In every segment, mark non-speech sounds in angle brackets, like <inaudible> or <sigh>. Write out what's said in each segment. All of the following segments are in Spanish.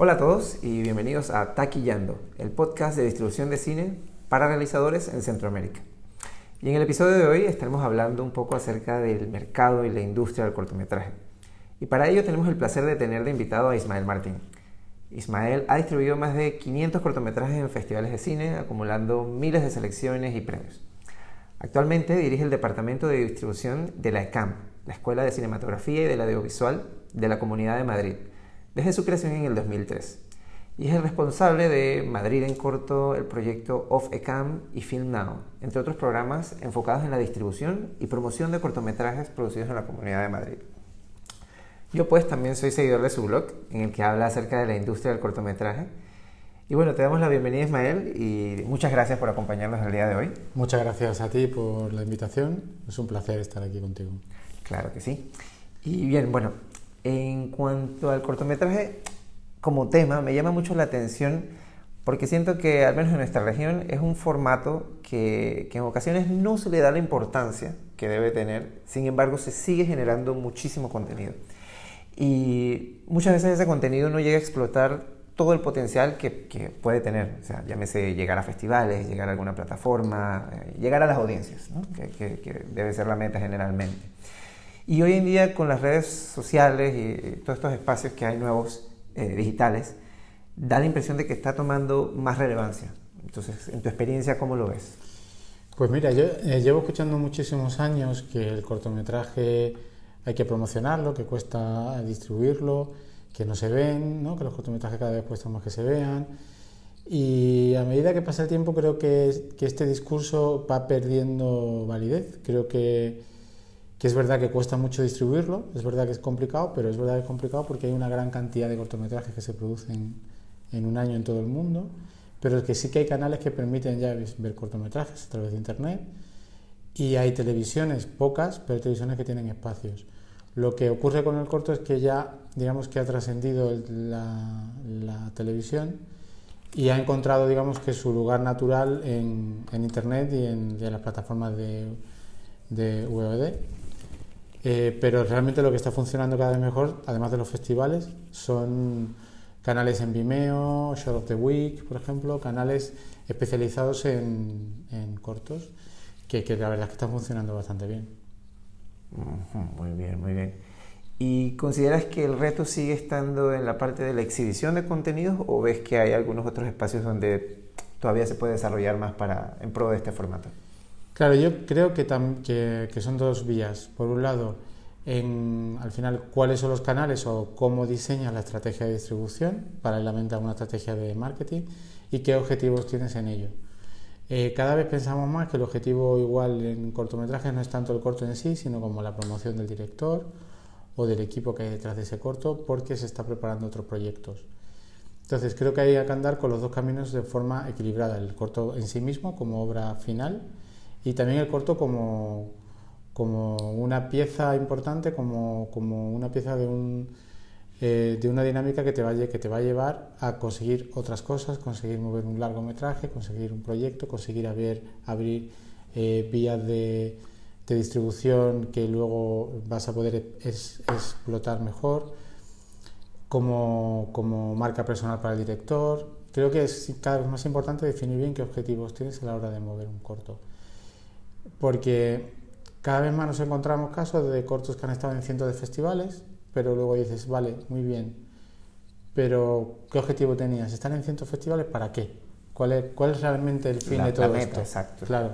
Hola a todos y bienvenidos a Taquillando, el podcast de distribución de cine para realizadores en Centroamérica. Y en el episodio de hoy estaremos hablando un poco acerca del mercado y la industria del cortometraje. Y para ello tenemos el placer de tener de invitado a Ismael Martín. Ismael ha distribuido más de 500 cortometrajes en festivales de cine, acumulando miles de selecciones y premios. Actualmente dirige el departamento de distribución de la ECAM, la Escuela de Cinematografía y del Audiovisual de la Comunidad de Madrid, desde su creación en el 2003. Y es el responsable de Madrid en corto, el proyecto Off Ecam y Film Now, entre otros programas enfocados en la distribución y promoción de cortometrajes producidos en la Comunidad de Madrid. Yo pues también soy seguidor de su blog, en el que habla acerca de la industria del cortometraje. Y bueno, te damos la bienvenida Ismael y muchas gracias por acompañarnos el día de hoy. Muchas gracias a ti por la invitación, es un placer estar aquí contigo. Claro que sí. Y bien, bueno, en cuanto al cortometraje como tema, me llama mucho la atención porque siento que, al menos en nuestra región, es un formato que, que, en ocasiones no se le da la importancia que debe tener, sin embargo se sigue generando muchísimo contenido. Y muchas veces ese contenido no llega a explotar todo el potencial que, que puede tener, o sea, llámese llegar a festivales, llegar a alguna plataforma, eh, llegar a las audiencias, ¿no? que, que debe ser la meta generalmente. Y hoy en día con las redes sociales y todos estos espacios que hay nuevos eh, digitales, da la impresión de que está tomando más relevancia. Entonces, en tu experiencia, ¿cómo lo ves? Pues mira, yo eh, llevo escuchando muchísimos años que el cortometraje hay que promocionarlo, que cuesta distribuirlo, que no se ven, ¿no? que los cortometrajes cada vez cuestan más que se vean. Y a medida que pasa el tiempo creo que, que este discurso va perdiendo validez. Creo que que es verdad que cuesta mucho distribuirlo, es verdad que es complicado, pero es verdad que es complicado porque hay una gran cantidad de cortometrajes que se producen en un año en todo el mundo, pero es que sí que hay canales que permiten ya ver cortometrajes a través de Internet y hay televisiones, pocas, pero televisiones que tienen espacios. Lo que ocurre con el corto es que ya, digamos que ha trascendido la, televisión y ha encontrado, digamos que su lugar natural en, en Internet y en, en, las plataformas de, de VOD. Eh, pero realmente lo que está funcionando cada vez mejor, además de los festivales, son canales en Vimeo, Short of the Week, por ejemplo, canales especializados en, en cortos, que, que, la verdad es que están funcionando bastante bien. Muy bien, muy bien. ¿Y consideras que el reto sigue estando en la parte de la exhibición de contenidos o ves que hay algunos otros espacios donde todavía se puede desarrollar más para, en pro de este formato? Claro, yo creo que, que, que, son dos vías. Por un lado, en, al final, cuáles son los canales o cómo diseñas la estrategia de distribución, paralelamente a una estrategia de marketing, y qué objetivos tienes en ello. Eh, cada vez pensamos más que el objetivo igual en cortometrajes no es tanto el corto en sí, sino como la promoción del director o del equipo que hay detrás de ese corto, porque se está preparando otros proyectos. Entonces creo que hay que andar con los dos caminos de forma equilibrada, el corto en sí mismo como obra final, y también el corto como, como una pieza importante, como, como una pieza de, un, eh, de una dinámica que te, va, que te va a llevar a conseguir otras cosas, conseguir mover un largometraje, conseguir un proyecto, conseguir abrir, abrir eh, vías de, de, distribución que luego vas a poder explotar mejor, como, como marca personal para el director. Creo que es cada vez más importante definir bien qué objetivos tienes a la hora de mover un corto porque cada vez más nos encontramos casos de cortos que han estado en cientos de festivales, pero luego dices, vale, muy bien, pero ¿qué objetivo tenías? ¿Estar en cientos de festivales para qué? ¿Cuál es, cuál es realmente el fin la, de todo la meta, esto? Exacto. Claro.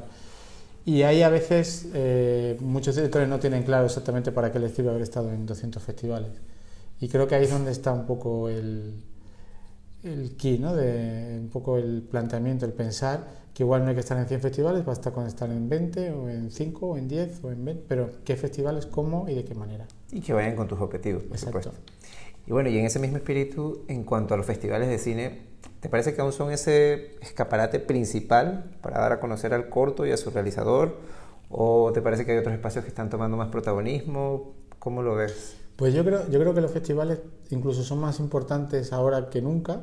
Y ahí a veces eh, muchos directores no tienen claro exactamente para qué les sirve haber estado en 200 festivales. Y creo que ahí es donde está un poco el, el key, ¿no? de un poco el planteamiento, el pensar que igual no hay que estar en 100 festivales, basta con estar en 20 o en 5 o en 10 o en 20, pero qué festivales, cómo y de qué manera. Y que vayan con tus objetivos, por Exacto. supuesto. Y bueno, y en ese mismo espíritu, en cuanto a los festivales de cine, ¿te parece que aún son ese escaparate principal para dar a conocer al corto y a su realizador? ¿O te parece que hay otros espacios que están tomando más protagonismo? ¿Cómo lo ves? Pues yo creo, yo creo que los festivales incluso son más importantes ahora que nunca.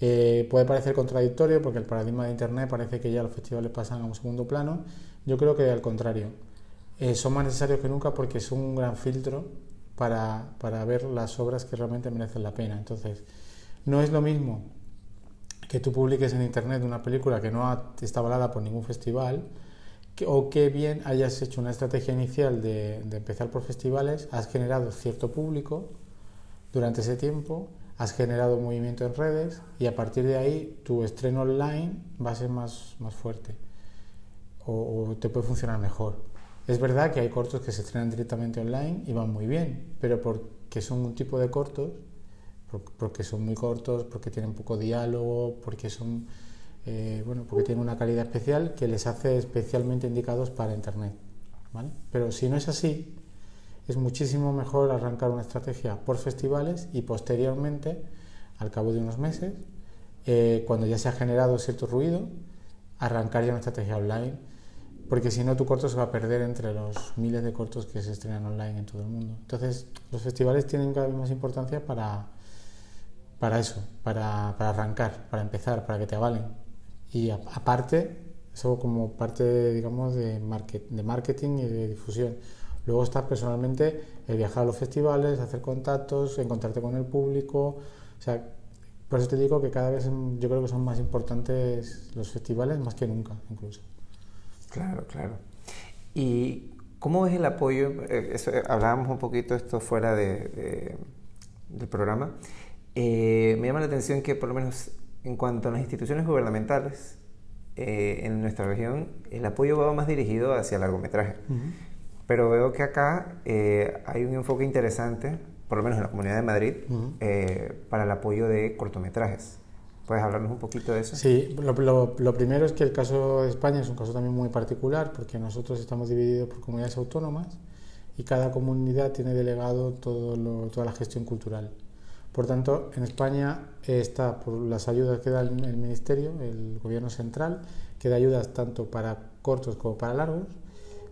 Eh, puede parecer contradictorio porque el paradigma de Internet parece que ya los festivales pasan a un segundo plano. Yo creo que al contrario, eh, son más necesarios que nunca porque son un gran filtro para, para, ver las obras que realmente merecen la pena. Entonces, No es lo mismo que tú publiques en Internet una película que no está avalada por ningún festival, o que bien hayas hecho una estrategia inicial de, de, empezar por festivales, has generado cierto público durante ese tiempo, has generado movimiento en redes y a partir de ahí tu estreno online va a ser más, más fuerte o, o te puede funcionar mejor. Es verdad que hay cortos que se estrenan directamente online y van muy bien, pero porque son un tipo de cortos, porque son muy cortos, porque tienen poco diálogo, porque son eh, bueno, porque tienen una calidad especial que les hace especialmente indicados para Internet. ¿vale? Pero si no es así, es muchísimo mejor arrancar una estrategia por festivales y posteriormente, al cabo de unos meses, eh, cuando ya se ha generado cierto ruido, arrancar ya una estrategia online, porque si no tu corto se va a perder entre los miles de cortos que se estrenan online en todo el mundo. Entonces, los festivales tienen cada vez más importancia para, para eso, para, para arrancar, para empezar, para que te avalen. Y aparte, eso como parte, digamos, de, de marketing y de difusión. Luego está personalmente el viajar a los festivales, hacer contactos, encontrarte con el público. O sea, por eso te digo que cada vez yo creo que son más importantes los festivales más que nunca, incluso. Claro, claro. ¿Y cómo es el apoyo? Eh, eh, hablábamos un poquito esto fuera de, del programa. Eh, me llama la atención que por lo menos en cuanto a las instituciones gubernamentales, eh, en nuestra región el apoyo va más dirigido hacia el largometraje. Pero veo que acá eh, hay un enfoque interesante, por lo menos en la Comunidad de Madrid, eh, para el apoyo de cortometrajes. ¿Puedes hablarnos un poquito de eso? Sí, lo, primero es que el caso de España es un caso también muy particular porque nosotros estamos divididos por comunidades autónomas y cada comunidad tiene delegado todo toda la gestión cultural. Por tanto, en España está por las ayudas que da el, Ministerio, el Gobierno Central, que da ayudas tanto para cortos como para largos.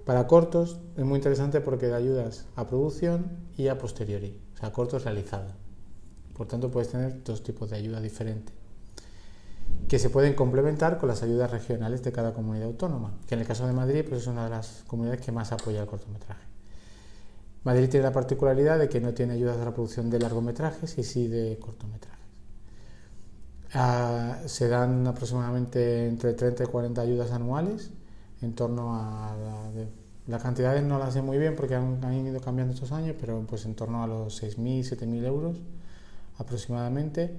Para cortos es muy interesante porque da ayudas a producción y a posteriori, o sea, cortos realizados. Por tanto, puedes tener dos tipos de ayuda diferentes que se pueden complementar con las ayudas regionales de cada comunidad autónoma, que en el caso de Madrid pues es una de las comunidades que más apoya el cortometraje. Madrid tiene la particularidad de que no tiene ayudas a la producción de largometrajes y sí de cortometrajes. Ah, se dan aproximadamente entre 30 y 40 ayudas anuales en torno a la, las cantidades no las sé muy bien porque han, ido cambiando estos años, pero pues en torno a los 6.000, 7.000 euros aproximadamente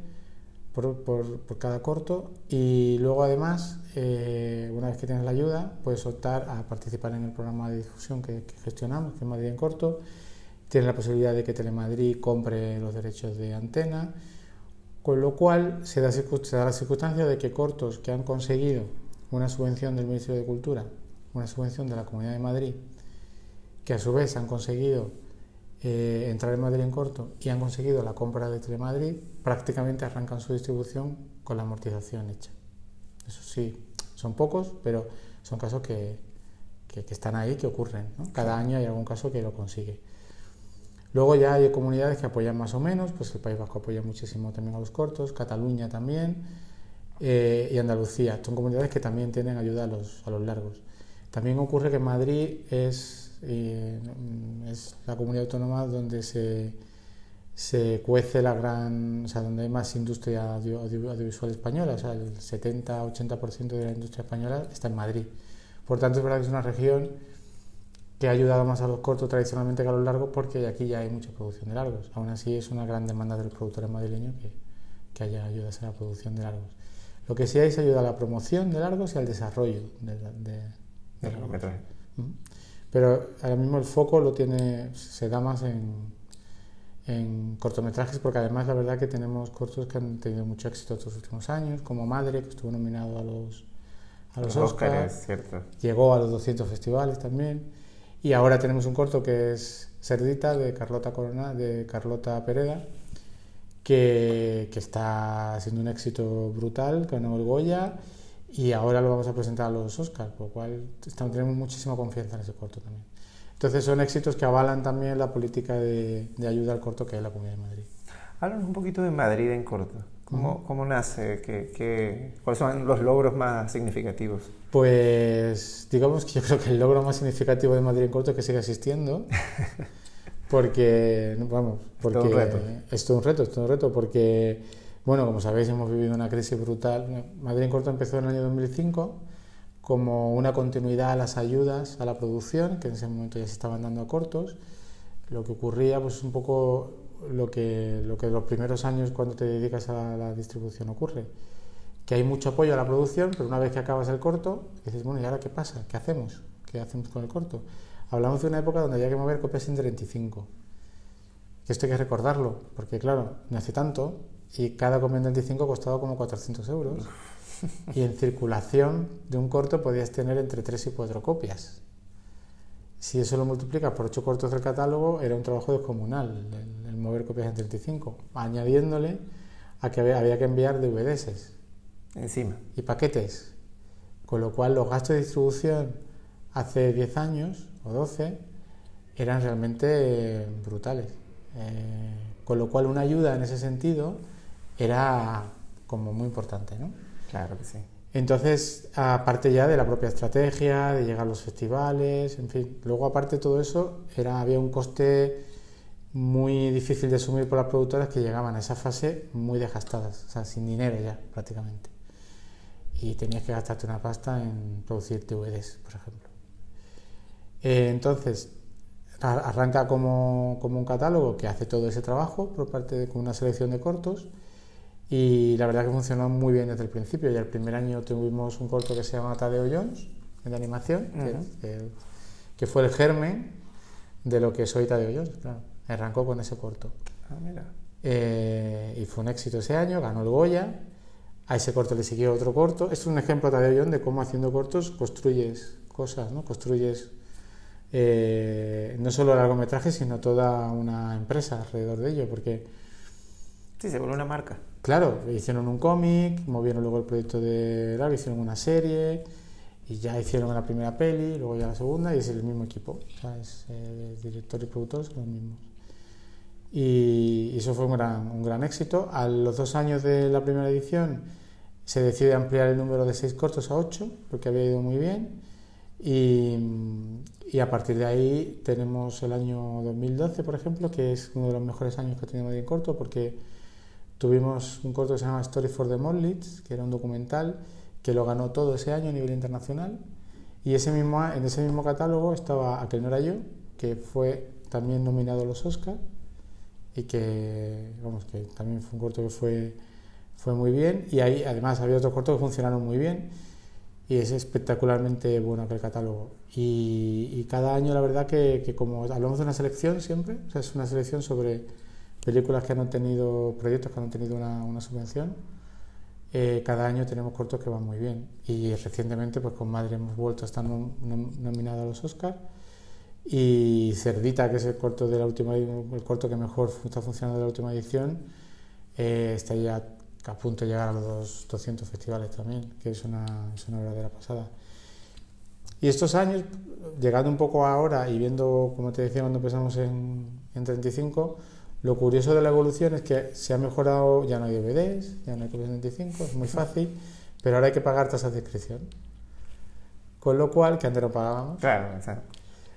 por, cada corto. Y luego además eh, una vez que tienes la ayuda puedes optar a participar en el programa de difusión que, gestionamos que Madrid en corto. Tienes la posibilidad de que Telemadrid compre los derechos de antena con lo cual se da, se da la circunstancia de que cortos que han conseguido una subvención del Ministerio de Cultura una subvención de la Comunidad de Madrid que a su vez han conseguido eh, entrar en Madrid en corto y han conseguido la compra de Telemadrid, prácticamente arrancan su distribución con la amortización hecha. Eso sí, son pocos, pero son casos que, que, están ahí, que ocurren. Cada año hay algún caso que lo consigue. Luego ya hay comunidades que apoyan más o menos, pues el País Vasco apoya muchísimo también a los cortos, Cataluña también eh, y Andalucía. Son comunidades que también tienen ayuda a los, a los largos. También ocurre que Madrid es Mm, es la comunidad autónoma donde se, se cuece la gran, o sea, donde hay más industria audiovisual española, o sea, el 70-80% de la industria española está en Madrid. Por tanto, es verdad que es una región que ha ayudado más a los cortos tradicionalmente que a los largos porque aquí ya hay mucha producción de largos. Aún así es una gran demanda de los productores madrileños que, que haya ayudas en la producción de largos. Lo que sí hay es ayuda a la promoción de largos y al desarrollo de, de, de. Pero ahora mismo el foco lo tiene, se da más en, en cortometrajes, porque además la verdad que tenemos cortos que han tenido mucho éxito estos últimos años, como Madre, que estuvo nominado a los, a los, Oscars, llegó a los 200 festivales también, y ahora tenemos un corto que es Cerdita de Carlota Corona, de Carlota Pereda, que, que está siendo un éxito brutal, ganó el Goya y ahora lo vamos a presentar a los Oscars, por lo cual estamos, tenemos muchísima confianza en ese corto también. Entonces son éxitos que avalan también la política de, ayuda al corto que hay en la Comunidad de Madrid. Háblanos un poquito de Madrid en corto. ¿Cómo, cómo nace? ¿Qué, qué, cuáles son los logros más significativos? Pues digamos que yo creo que el logro más significativo de Madrid en corto es que sigue existiendo. <laughs> Porque, vamos, porque... Es todo un reto. Es todo un reto, es todo un reto porque Bueno, como sabéis, hemos vivido una crisis brutal. Madrid en Corto empezó en el año 2005 como una continuidad a las ayudas a la producción, que en ese momento ya se estaban dando a cortos. Lo que ocurría, pues un poco lo que, lo que los primeros años cuando te dedicas a la distribución ocurre, que hay mucho apoyo a la producción, pero una vez que acabas el corto, dices, bueno, ¿y ahora qué pasa? ¿Qué hacemos? ¿Qué hacemos con el corto? Hablamos de una época donde había que mover copias en 35. Que esto hay que recordarlo, porque claro, no hace tanto y cada copia en 35 costaba como 400 euros. Y en circulación de un corto podías tener entre 3 y 4 copias. Si eso lo multiplicas por 8 cortos del catálogo, era un trabajo descomunal el, mover copias en 35, añadiéndole a que había, que enviar DVDs. Encima. Y paquetes. Con lo cual los gastos de distribución hace 10 años o 12 eran realmente brutales. Eh, con lo cual una ayuda en ese sentido era como muy importante, ¿no? Claro que sí. Entonces, aparte ya de la propia estrategia, de llegar a los festivales, en fin, luego aparte de todo eso, era, había un coste muy difícil de asumir por las productoras que llegaban a esa fase muy desgastadas, o sea, sin dinero ya prácticamente. Y tenías que gastarte una pasta en producir DVDs, por ejemplo. Eh, entonces, arranca como, como, un catálogo que hace todo ese trabajo por parte de con una selección de cortos y la verdad que funcionó muy bien desde el principio. Ya el primer año tuvimos un corto que se llama Tadeo Jones, de animación, que, fue el germen de lo que soy Tadeo Jones. Claro. Arrancó con ese corto. Ah, mira. Eh, y fue un éxito ese año, ganó el Goya. A ese corto le siguió otro corto. es un ejemplo, Tadeo Jones, de cómo haciendo cortos construyes cosas, ¿no? Construyes eh, no solo largometrajes, sino toda una empresa alrededor de ello, porque... Sí, se vuelve una marca. Claro, hicieron un cómic, movieron luego el proyecto de largo, hicieron una serie y ya hicieron la primera peli, luego ya la segunda y es el mismo equipo, o sea, es, eh, director y productor son los mismos. Y, eso fue un gran, un gran éxito. A los dos años de la primera edición se decide ampliar el número de seis cortos a ocho, porque había ido muy bien. Y, y, a partir de ahí tenemos el año 2012, por ejemplo, que es uno de los mejores años que tenido en corto, porque Tuvimos un corto que se llama Story for the Mollits, que era un documental que lo ganó todo ese año a nivel internacional. Y ese mismo, en ese mismo catálogo estaba Aquel no era yo, que fue también nominado a los Oscars y que, vamos, que también fue un corto que fue, fue muy bien. Y ahí además había otros cortos que funcionaron muy bien y es espectacularmente bueno aquel catálogo. Y, cada año la verdad que, que, como hablamos de una selección siempre, o sea, es una selección sobre películas que han tenido, proyectos que han tenido una, subvención. Eh, cada año tenemos cortos que van muy bien. Y recientemente, pues con Madre hemos vuelto a estar nominados a los Oscars. Y Cerdita, que es el corto, de la última, el corto que mejor está funcionando de la última edición, eh, está ya a punto de llegar a los 200 festivales también, que es una, es una verdadera pasada. Y estos años, llegando un poco ahora y viendo, como te decía cuando empezamos en, en 35, lo curioso de la evolución es que se ha mejorado, ya no hay DVDs, ya no hay copias 25, es muy fácil, pero ahora hay que pagar tasas de inscripción. Con lo cual, que antes no pagábamos. Claro,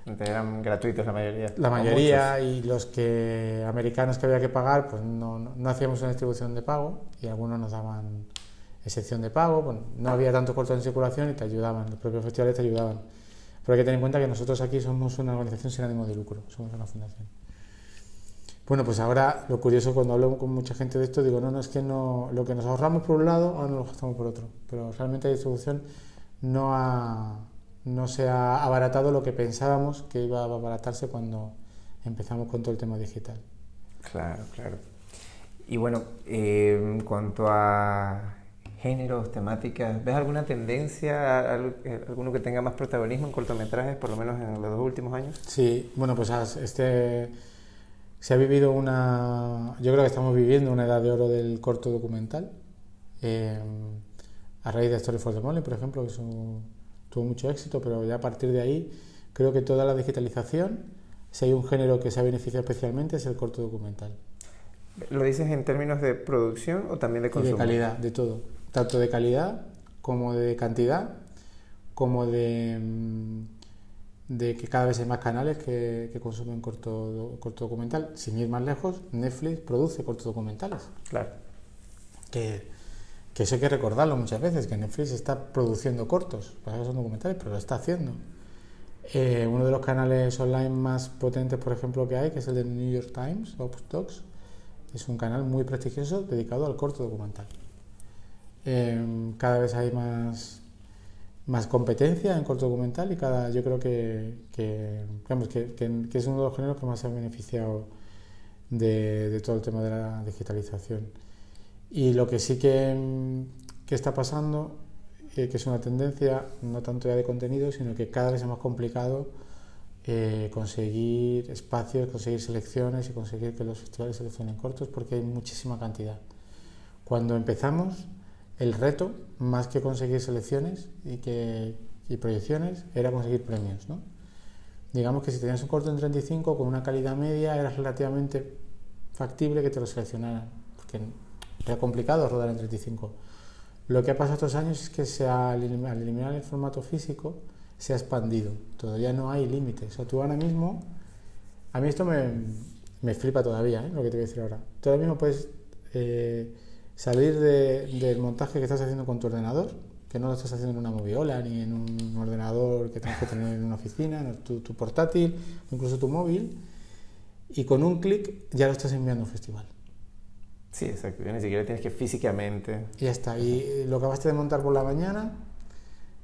Antes eran gratuitos la mayoría. La mayoría y los que americanos que había que pagar, pues no, no, hacíamos una distribución de pago y algunos nos daban excepción de pago. no había tanto corto en circulación y te ayudaban, los propios festivales te ayudaban. Pero hay que tener en cuenta que nosotros aquí somos una organización sin ánimo de lucro, somos una fundación. Bueno, pues ahora lo curioso cuando hablo con mucha gente de esto, digo, no, no, es que no, lo que nos ahorramos por un lado, ahora nos lo gastamos por otro. Pero realmente la distribución no, ha, no se ha abaratado lo que pensábamos que iba a abaratarse cuando empezamos con todo el tema digital. Claro, claro. Y bueno, eh, en cuanto a géneros, temáticas, ¿ves alguna tendencia, alguno que tenga más protagonismo en cortometrajes, por lo menos en los dos últimos años? Sí, bueno, pues este se ha vivido una, yo creo que estamos viviendo una edad de oro del corto documental, eh, a raíz de Story for the Money, por ejemplo, que tuvo mucho éxito, pero ya a partir de ahí creo que toda la digitalización, si hay un género que se ha beneficiado especialmente es el corto documental. ¿Lo dices en términos de producción o también de consumo? de calidad, de todo, tanto de calidad como de cantidad, como de mm, de que cada vez hay más canales que, consumen corto, corto documental. Sin ir más lejos, Netflix produce cortos documentales. Claro. que, que eso hay que recordarlo muchas veces, que Netflix está produciendo cortos, para son documentales, pero lo está haciendo. Eh, uno de los canales online más potentes, por ejemplo, que hay, que es el de New York Times, Docs, es un canal muy prestigioso dedicado al corto documental. Eh, cada vez hay más, más competencia en corto documental y cada, yo creo que, que, que, es uno de los géneros que más se ha beneficiado de, todo el tema de la digitalización. Y lo que sí que, está pasando, eh, que es una tendencia no tanto ya de contenido, sino que cada vez es más complicado eh, conseguir espacios, conseguir selecciones y conseguir que los festivales seleccionen cortos porque hay muchísima cantidad. Cuando empezamos, el reto, más que conseguir selecciones y, que, y proyecciones, era conseguir premios. ¿no? Digamos que si tenías un corto en 35 con una calidad media, era relativamente factible que te lo seleccionaran, porque era complicado rodar en 35. Lo que ha pasado estos años es que se al eliminar el formato físico se ha expandido, todavía no hay límites. O sea, tú ahora mismo, a mí esto me, me flipa todavía, ¿eh? lo que te voy a decir ahora. Tú ahora mismo puedes... Eh, salir del montaje que estás haciendo con tu ordenador, que no lo estás haciendo en una moviola ni en un ordenador que tienes que tener en una oficina, en tu, portátil, incluso tu móvil, y con un clic ya lo estás enviando a un festival. Sí, exacto. Ni siquiera tienes que físicamente. Y ya está. Y lo acabaste de montar por la mañana,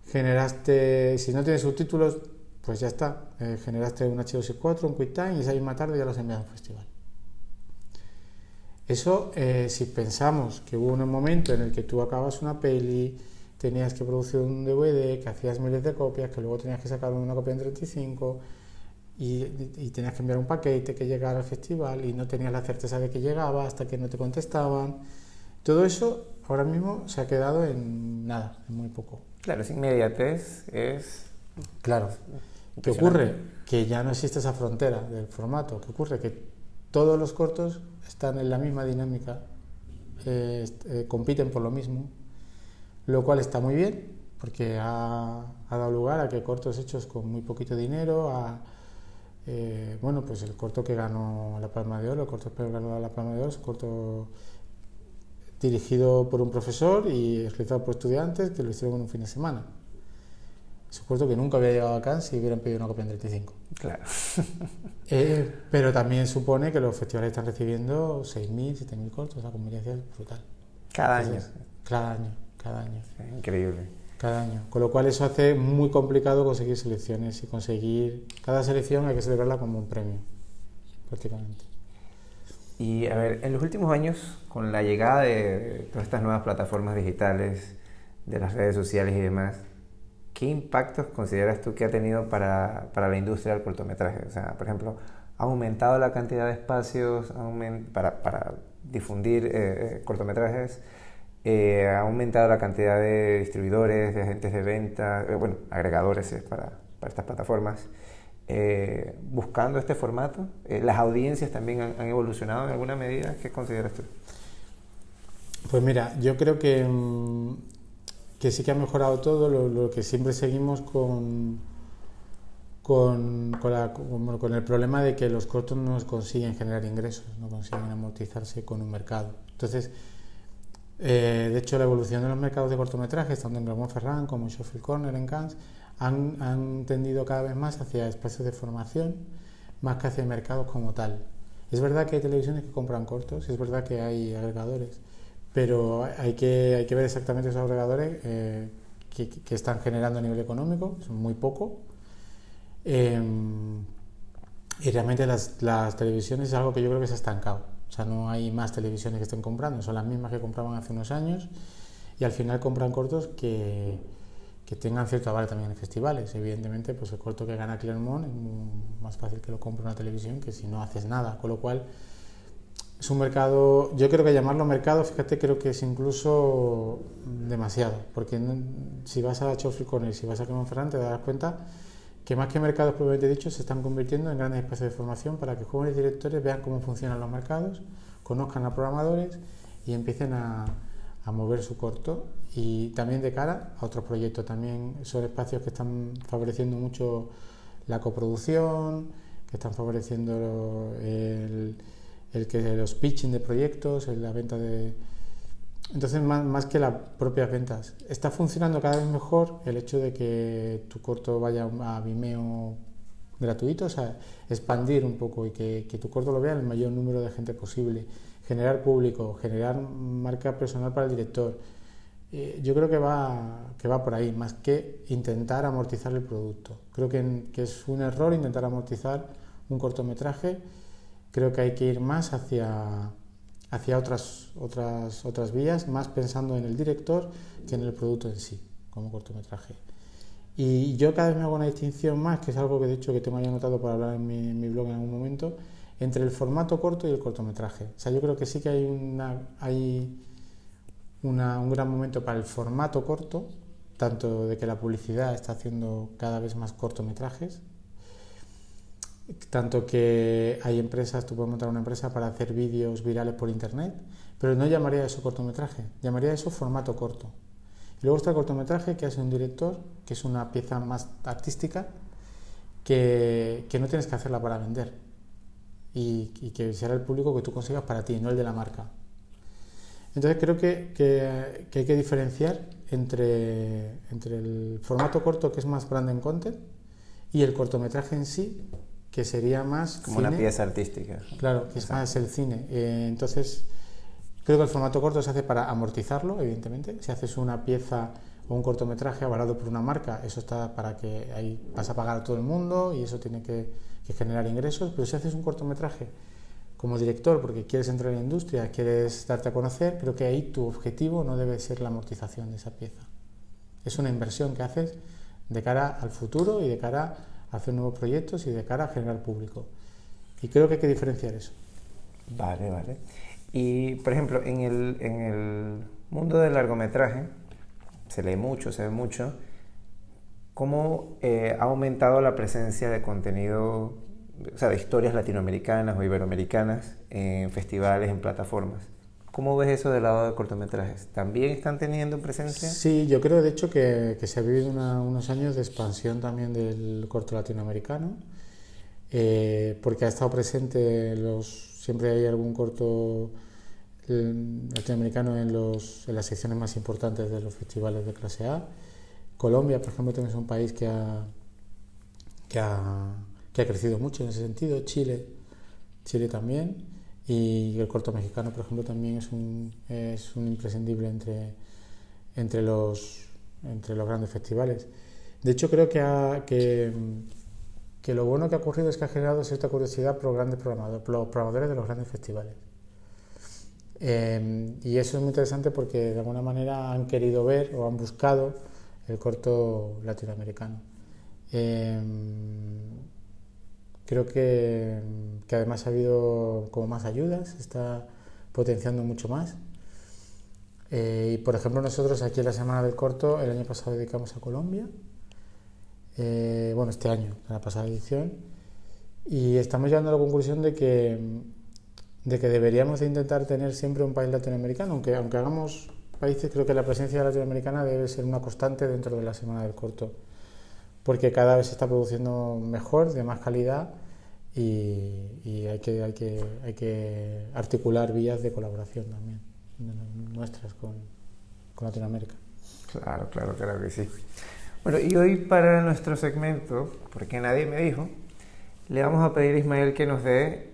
generaste, si no tienes subtítulos, pues ya está. Eh, generaste un H264, un QuickTime y esa misma tarde ya lo has enviado a un festival. Eso, eh, si pensamos que hubo un momento en el que tú acabas una peli, tenías que producir un DVD, que hacías miles de copias, que luego tenías que sacar una copia en 35 y, tenías que enviar un paquete que llegara al festival y no tenías la certeza de que llegaba hasta que no te contestaban. Todo eso ahora mismo se ha quedado en nada, en muy poco. Claro, es inmediatez, es... Claro. ¿Qué ocurre? Que ya no existe esa frontera del formato. ¿Qué ocurre? Que todos los cortos están en la misma dinámica, eh, eh, compiten por lo mismo, lo cual está muy bien, porque ha, dado lugar a que cortos hechos con muy poquito dinero, eh, bueno, pues el corto que ganó la Palma de Oro, el corto que ganó la Palma de Oro es un corto dirigido por un profesor y realizado por estudiantes que lo hicieron en un fin de semana. Corto que nunca había llegado acá si hubieran pedido una copia en 35. Claro. <laughs> Eh, pero también supone que los festivales están recibiendo 6.000, 7.000 cortos, la conveniencia es brutal. Cada año. Cada año, cada año. increíble. Cada año. Con lo cual eso hace muy complicado conseguir selecciones y conseguir... Cada selección hay que celebrarla como un premio, prácticamente. Y a ver, en los últimos años, con la llegada de todas estas nuevas plataformas digitales, de las redes sociales y demás, ¿qué impactos consideras tú que ha tenido para, para la industria del cortometraje? O sea, por ejemplo, ¿ha aumentado la cantidad de espacios para, para, difundir eh, eh, cortometrajes? Eh, ¿Ha aumentado la cantidad de distribuidores, de agentes de venta, bueno, agregadores para, para estas plataformas? buscando este formato. ¿Las audiencias también han, han, evolucionado en alguna medida? ¿Qué consideras tú? Pues mira, yo creo que mm, que sí que ha mejorado todo, lo, que siempre seguimos con, con, con, el problema de que los cortos no consiguen generar ingresos, no consiguen amortizarse con un mercado. Entonces, eh, de hecho, la evolución de los mercados de cortometrajes, tanto en Clermont Ferrand como en Sheffield Corner, en Cannes, han, han tendido cada vez más hacia espacios de formación, más que hacia mercados como tal. Es verdad que hay televisiones que compran cortos, es verdad que hay agregadores, pero hay que, hay que ver exactamente esos agregadores eh, que, están generando a nivel económico, son muy poco. Em, y realmente las, las, televisiones es algo que yo creo que se ha estancado. O sea, no hay más televisiones que estén comprando, son las mismas que compraban hace unos años y al final compran cortos que, que tengan cierto aval también en festivales. Evidentemente, pues el corto que gana Clermont es más fácil que lo compre una televisión que si no haces nada, con lo cual es un mercado, yo creo que llamarlo mercado, fíjate, creo que es incluso demasiado, porque si vas a Chofri Corner, si vas a Clermont Ferrand, te darás cuenta que más que mercados propiamente dicho, se están convirtiendo en grandes espacios de formación para que jóvenes directores vean cómo funcionan los mercados, conozcan a programadores y empiecen a, a mover su corto. Y también de cara a otros proyectos, también son espacios que están favoreciendo mucho la coproducción, que están favoreciendo el el que los pitching de proyectos, la venta de, entonces, más, que las propias ventas, está funcionando cada vez mejor el hecho de que tu corto vaya a Vimeo gratuito, o sea, expandir un poco y que, que tu corto lo vea el mayor número de gente posible, generar público, generar marca personal para el director. Eh, yo creo que va, que va por ahí, más que intentar amortizar el producto. Creo que, que es un error intentar amortizar un cortometraje. Creo que hay que ir más hacia hacia otras, otras, otras vías, más pensando en el director que en el producto en sí, como cortometraje. Y yo cada vez me hago una distinción más, que es algo que de hecho que tengo ya anotado para hablar en mi, blog en algún momento, entre el formato corto y el cortometraje. O sea, yo creo que sí que hay, una, hay una, un gran momento para el formato corto, tanto de que la publicidad está haciendo cada vez más cortometrajes, tanto que hay empresas, tú puedes montar una empresa para hacer vídeos virales por internet, pero no llamaría eso cortometraje, llamaría eso formato corto. Luego está el cortometraje que hace un director, que es una pieza más artística, que, no tienes que hacerla para vender y, que será el público que tú consigas para ti, no el de la marca. Entonces creo que, hay que diferenciar entre, entre el formato corto, que es más brand content, y el cortometraje en sí, que sería más... Como una pieza artística. Claro, que es más el cine. Eh, entonces, creo que el formato corto se hace para amortizarlo, evidentemente. Si haces una pieza o un cortometraje avalado por una marca, eso está para que ahí vas a pagar a todo el mundo y eso tiene que, generar ingresos. Pero si haces un cortometraje como director, porque quieres entrar en la industria, quieres darte a conocer, creo que ahí tu objetivo no debe ser la amortización de esa pieza. Es una inversión que haces de cara al futuro y de cara hacer nuevos proyectos y de cara a generar público. Y creo que hay que diferenciar eso. Vale, vale. Y, por ejemplo, en el, en el mundo del largometraje, se lee mucho, se ve mucho, ¿cómo eh, ha aumentado la presencia de contenido, o sea, de historias latinoamericanas o iberoamericanas en festivales, en plataformas? ¿Cómo ves eso del lado de cortometrajes? ¿También están teniendo presencia? Sí, yo creo de hecho que, se ha vivido unos años de expansión también del corto latinoamericano, eh, porque ha estado presente los, siempre hay algún corto eh, latinoamericano en, los, en las secciones más importantes de los festivales de clase A. Colombia, por ejemplo, también es un país que ha, que ha, que ha crecido mucho en ese sentido, Chile, Chile también y el corto mexicano, por ejemplo, también es un, es un imprescindible entre, entre, los, entre los grandes festivales. De hecho, creo que, que, lo bueno que ha ocurrido es que ha generado cierta curiosidad por los grandes programadores, los programadores de los grandes festivales. Eh, y eso es muy interesante porque de alguna manera han querido ver o han buscado el corto latinoamericano. Eh, Creo que, que, además ha habido como más ayudas, se está potenciando mucho más. Eh, y por ejemplo nosotros aquí en la Semana del Corto el año pasado dedicamos a Colombia, eh, bueno este año, la pasada edición, y estamos llegando a la conclusión de que, de que deberíamos de intentar tener siempre un país latinoamericano, aunque, aunque hagamos países, creo que la presencia latinoamericana debe ser una constante dentro de la Semana del Corto porque cada vez se está produciendo mejor, de más calidad y, hay, que, hay, que, hay que articular vías de colaboración también nuestras con, con Latinoamérica. Claro, claro, claro que sí. Bueno, y hoy para nuestro segmento, porque nadie me dijo, le vamos a pedir a Ismael que nos dé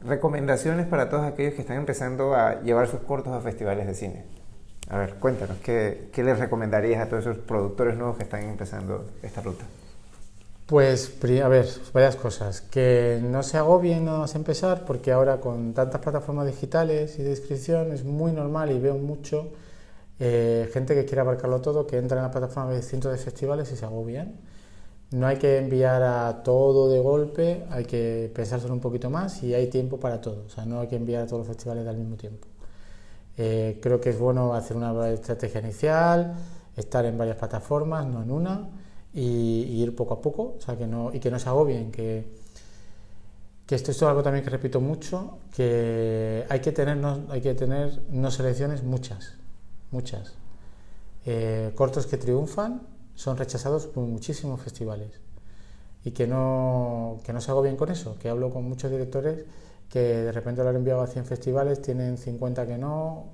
recomendaciones para todos aquellos que están empezando a llevar sus cortos a festivales de cine. A ver, cuéntanos, ¿qué, ¿qué, les recomendarías a todos esos productores nuevos que están empezando esta ruta? Pues, a ver, varias cosas. Que no se agobien nada más empezar, porque ahora con tantas plataformas digitales y de inscripción es muy normal y veo mucho eh, gente que quiere abarcarlo todo, que entra en la plataforma de cientos de festivales y se agobian. No hay que enviar a todo de golpe, hay que pensárselo un poquito más y hay tiempo para todo. O sea, no hay que enviar a todos los festivales al mismo tiempo. Eh, creo que es bueno hacer una estrategia inicial, estar en varias plataformas, no en una, y, ir poco a poco, o sea, que no, y que no se agobien, que, que esto es algo también que repito mucho, que hay que tener no, hay que tener no selecciones muchas, muchas. Eh, cortos que triunfan son rechazados por muchísimos festivales y que no, que no se agobien con eso, que hablo con muchos directores que de repente lo han enviado a 100 festivales, tienen 50 que no,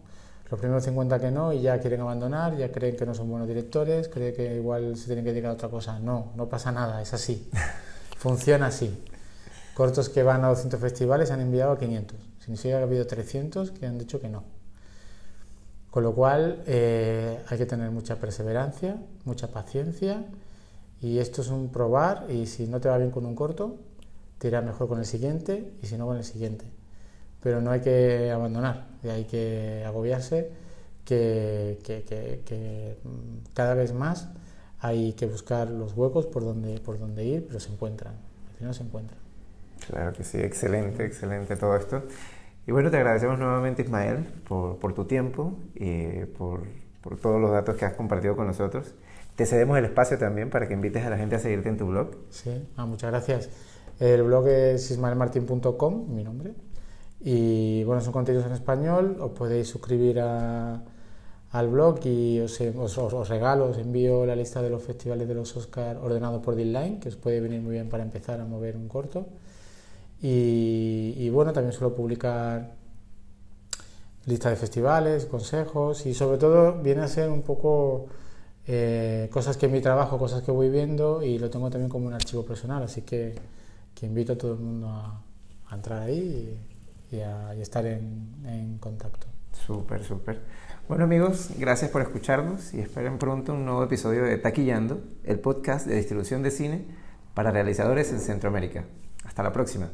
los primeros 50 que no y ya quieren abandonar, ya creen que no son buenos directores, creen que igual se tienen que dedicar a otra cosa. No, no pasa nada, es así. <laughs> Funciona así. Cortos que van a 200 festivales han enviado a 500. Significa que ha habido 300 que han dicho que no. Con lo cual eh, hay que tener mucha perseverancia, mucha paciencia y esto es un probar y si no te va bien con un corto, te irá mejor con el siguiente y si no con el siguiente pero no hay que abandonar, hay que agobiarse, que, mm, cada vez más hay que buscar los huecos por donde, por donde ir, pero se encuentran, al final se encuentran. Claro que sí, excelente, excelente todo esto. Y bueno, te agradecemos nuevamente Ismael por, por tu tiempo y por, por, todos los datos que has compartido con nosotros. Te cedemos el espacio también para que invites a la gente a seguirte en tu blog. Sí, ah, muchas gracias. El blog es ismaelmartin.com, mi nombre, y bueno, son contenidos en español, os podéis suscribir a, al blog y os, os, regalo, os envío la lista de los festivales de los Oscar ordenados por Deadline, que os puede venir muy bien para empezar a mover un corto. Y, bueno, también suelo publicar lista de festivales, consejos y sobre todo viene a ser un poco eh, cosas que en mi trabajo, cosas que voy viendo y lo tengo también como un archivo personal, así que, que invito a todo el mundo a, entrar ahí. Y, y, a, estar en, en contacto. Súper, súper. Bueno amigos, gracias por escucharnos y esperen pronto un nuevo episodio de Taquillando, el podcast de distribución de cine para realizadores en Centroamérica. Hasta la próxima.